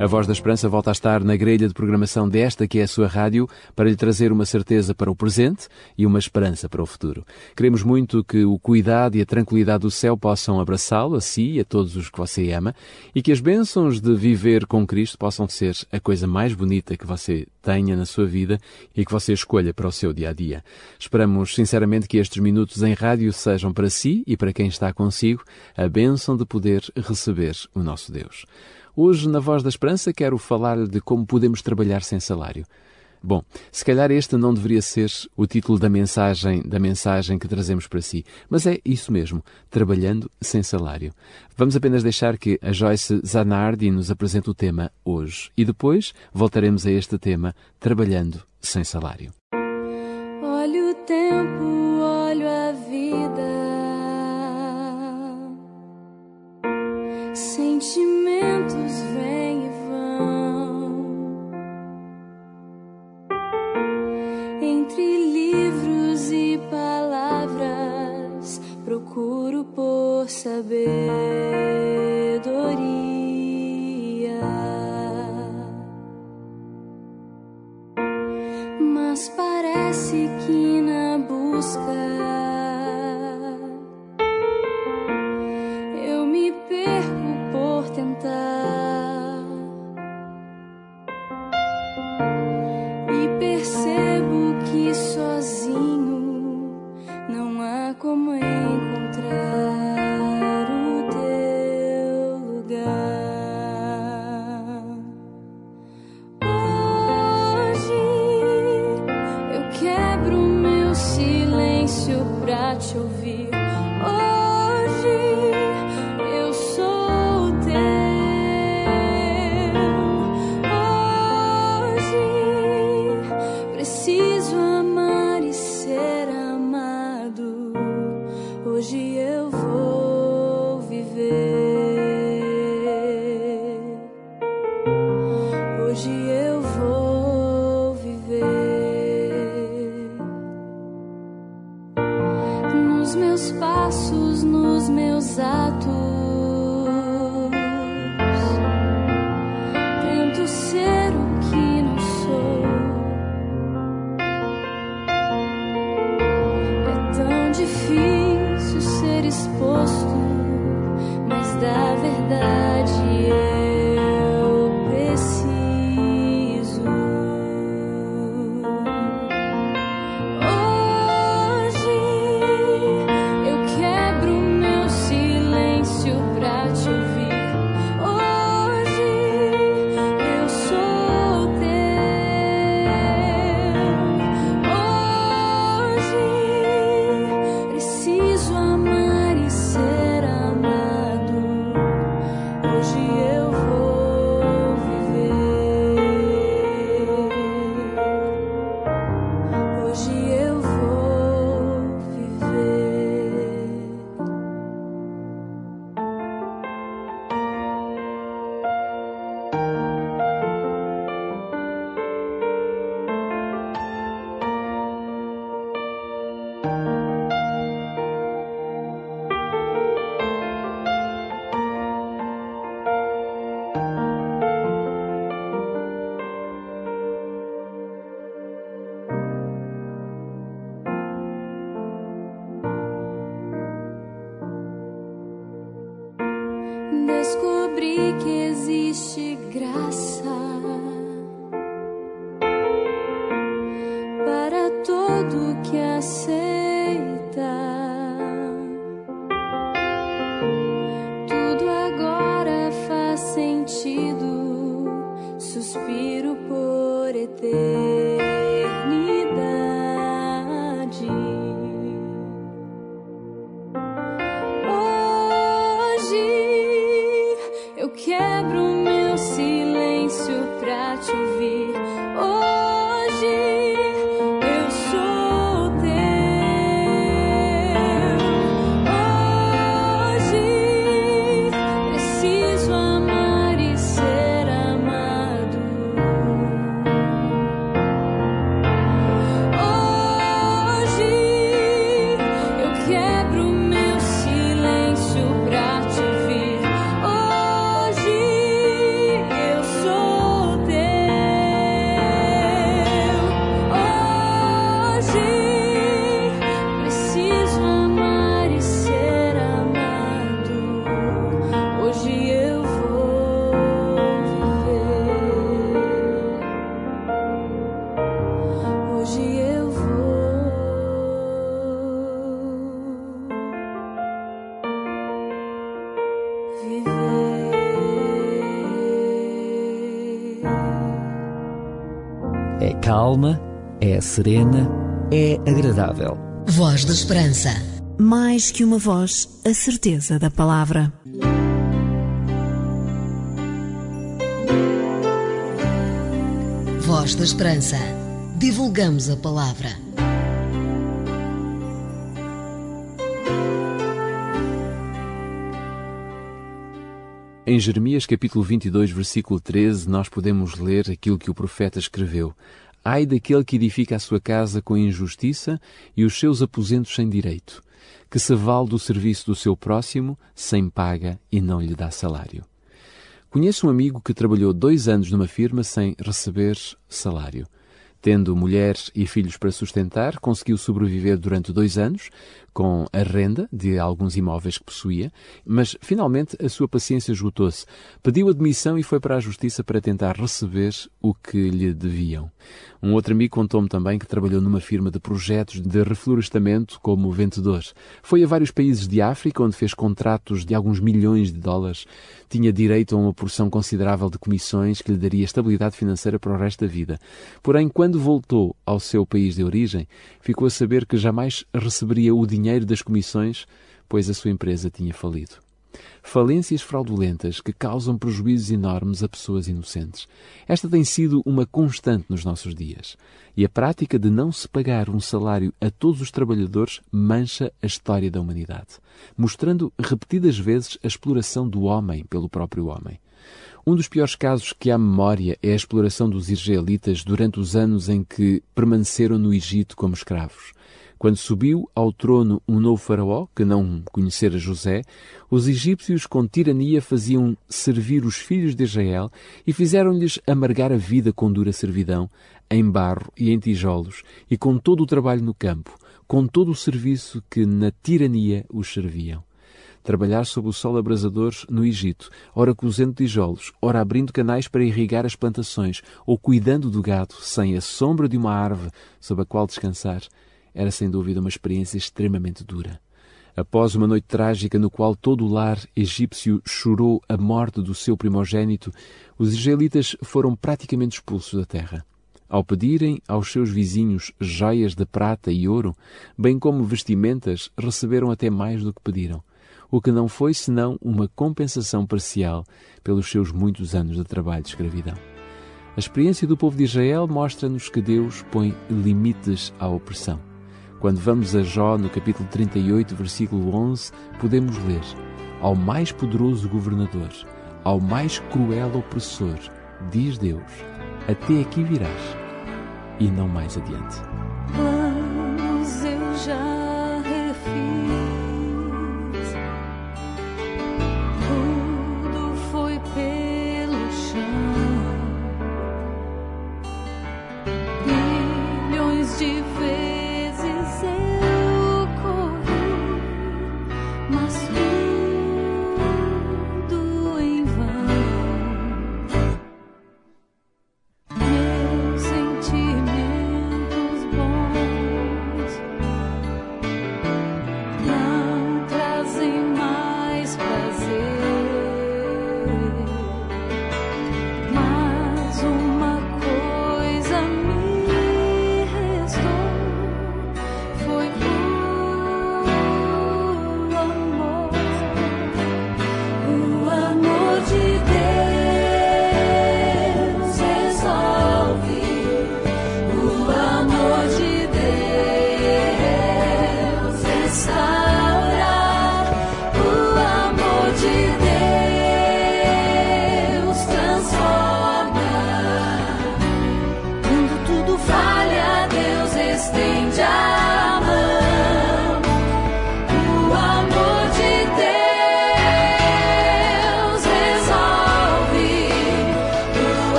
A Voz da Esperança volta a estar na grelha de programação desta que é a sua rádio para lhe trazer uma certeza para o presente e uma esperança para o futuro. Queremos muito que o cuidado e a tranquilidade do céu possam abraçá-lo, a si e a todos os que você ama, e que as bênçãos de viver com Cristo possam ser a coisa mais bonita que você tenha na sua vida e que você escolha para o seu dia a dia. Esperamos sinceramente que estes minutos em rádio sejam para si e para quem está consigo a bênção de poder receber o nosso Deus. Hoje, na Voz da Esperança, quero falar-lhe de como podemos trabalhar sem salário. Bom, se calhar este não deveria ser o título da mensagem, da mensagem que trazemos para si, mas é isso mesmo, trabalhando sem salário. Vamos apenas deixar que a Joyce Zanardi nos apresente o tema hoje e depois voltaremos a este tema, trabalhando sem salário. Olha o tempo, na te ouvir. Serena, é agradável. Voz da Esperança. Mais que uma voz, a certeza da palavra. Voz da Esperança. Divulgamos a palavra. Em Jeremias capítulo 22, versículo 13, nós podemos ler aquilo que o profeta escreveu. Ai daquele que edifica a sua casa com injustiça e os seus aposentos sem direito, que se vale do serviço do seu próximo sem paga e não lhe dá salário. Conheço um amigo que trabalhou dois anos numa firma sem receber salário. Tendo mulher e filhos para sustentar, conseguiu sobreviver durante dois anos com a renda de alguns imóveis que possuía, mas finalmente a sua paciência esgotou-se. Pediu admissão e foi para a justiça para tentar receber o que lhe deviam. Um outro amigo contou-me também que trabalhou numa firma de projetos de reflorestamento como vendedor. Foi a vários países de África onde fez contratos de alguns milhões de dólares. Tinha direito a uma porção considerável de comissões que lhe daria estabilidade financeira para o resto da vida. Porém, quando voltou ao seu país de origem, ficou a saber que jamais receberia o dinheiro das comissões, pois a sua empresa tinha falido. Falências fraudulentas que causam prejuízos enormes a pessoas inocentes. Esta tem sido uma constante nos nossos dias. E a prática de não se pagar um salário a todos os trabalhadores mancha a história da humanidade, mostrando repetidas vezes a exploração do homem pelo próprio homem. Um dos piores casos que há memória é a exploração dos israelitas durante os anos em que permaneceram no Egito como escravos. Quando subiu ao trono um novo faraó, que não conhecera José, os egípcios com tirania faziam servir os filhos de Israel e fizeram-lhes amargar a vida com dura servidão, em barro e em tijolos, e com todo o trabalho no campo, com todo o serviço que na tirania os serviam. Trabalhar sob o sol abrasador no Egito, ora cozendo tijolos, ora abrindo canais para irrigar as plantações, ou cuidando do gado sem a sombra de uma árvore sob a qual descansar, era sem dúvida uma experiência extremamente dura. Após uma noite trágica no qual todo o lar egípcio chorou a morte do seu primogênito, os israelitas foram praticamente expulsos da terra. Ao pedirem aos seus vizinhos joias de prata e ouro, bem como vestimentas, receberam até mais do que pediram, o que não foi senão uma compensação parcial pelos seus muitos anos de trabalho de escravidão. A experiência do povo de Israel mostra-nos que Deus põe limites à opressão. Quando vamos a Jó, no capítulo 38, versículo 11, podemos ler: Ao mais poderoso governador, ao mais cruel opressor, diz Deus: Até aqui virás, e não mais adiante.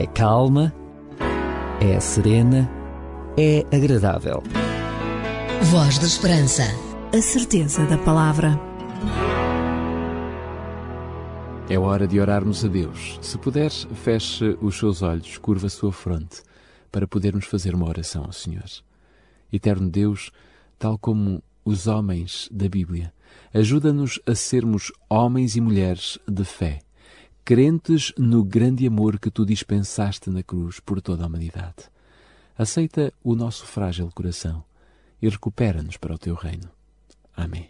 É calma, é serena, é agradável. Voz da Esperança. A certeza da palavra. É hora de orarmos a Deus. Se puder, feche os seus olhos, curva a sua fronte, para podermos fazer uma oração ao Senhor. Eterno Deus, tal como os homens da Bíblia, ajuda-nos a sermos homens e mulheres de fé, crentes no grande amor que tu dispensaste na cruz por toda a humanidade. Aceita o nosso frágil coração e recupera-nos para o teu reino. Amém.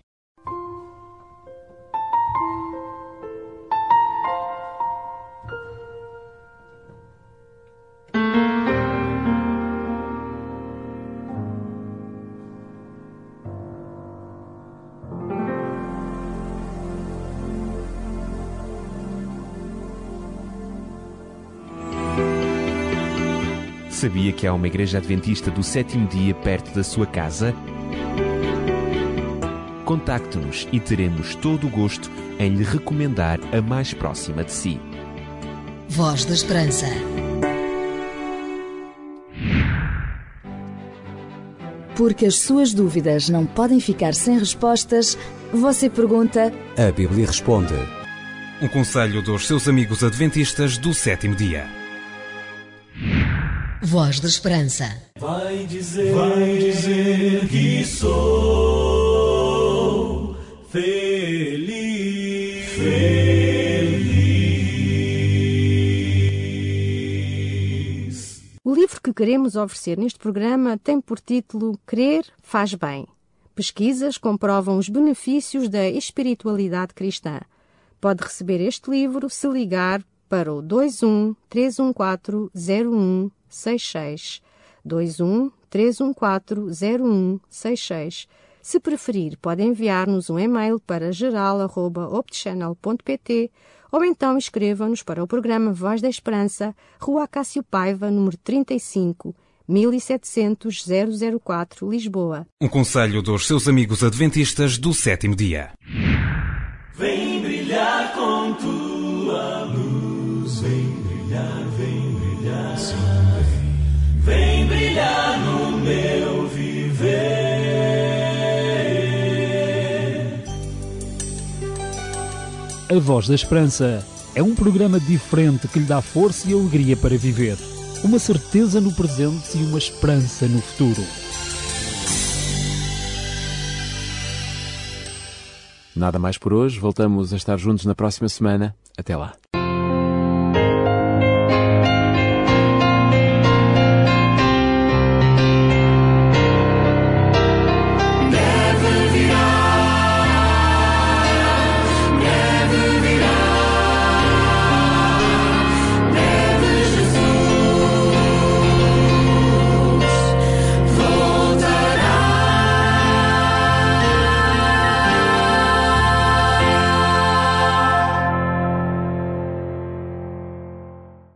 Sabia que há uma igreja adventista do sétimo dia perto da sua casa? Contacte-nos e teremos todo o gosto em lhe recomendar a mais próxima de si. Voz da Esperança. Porque as suas dúvidas não podem ficar sem respostas, você pergunta A Bíblia responde. Um conselho dos seus amigos adventistas do sétimo dia. Voz da Esperança. Vai dizer, vai dizer que sou feliz. feliz. O livro que queremos oferecer neste programa tem por título Crer faz bem. Pesquisas comprovam os benefícios da espiritualidade cristã. Pode receber este livro se ligar para o 21 314 0166 21 314 0166. Se preferir, pode enviar-nos um e-mail para geral.optchannel.pt ou então escreva-nos para o programa Voz da Esperança, Rua Cássio Paiva, número 35, 1700 004, Lisboa. Um conselho dos seus amigos adventistas do sétimo dia. Vem brilhar com tua luz, A Voz da Esperança é um programa diferente que lhe dá força e alegria para viver. Uma certeza no presente e uma esperança no futuro. Nada mais por hoje. Voltamos a estar juntos na próxima semana. Até lá.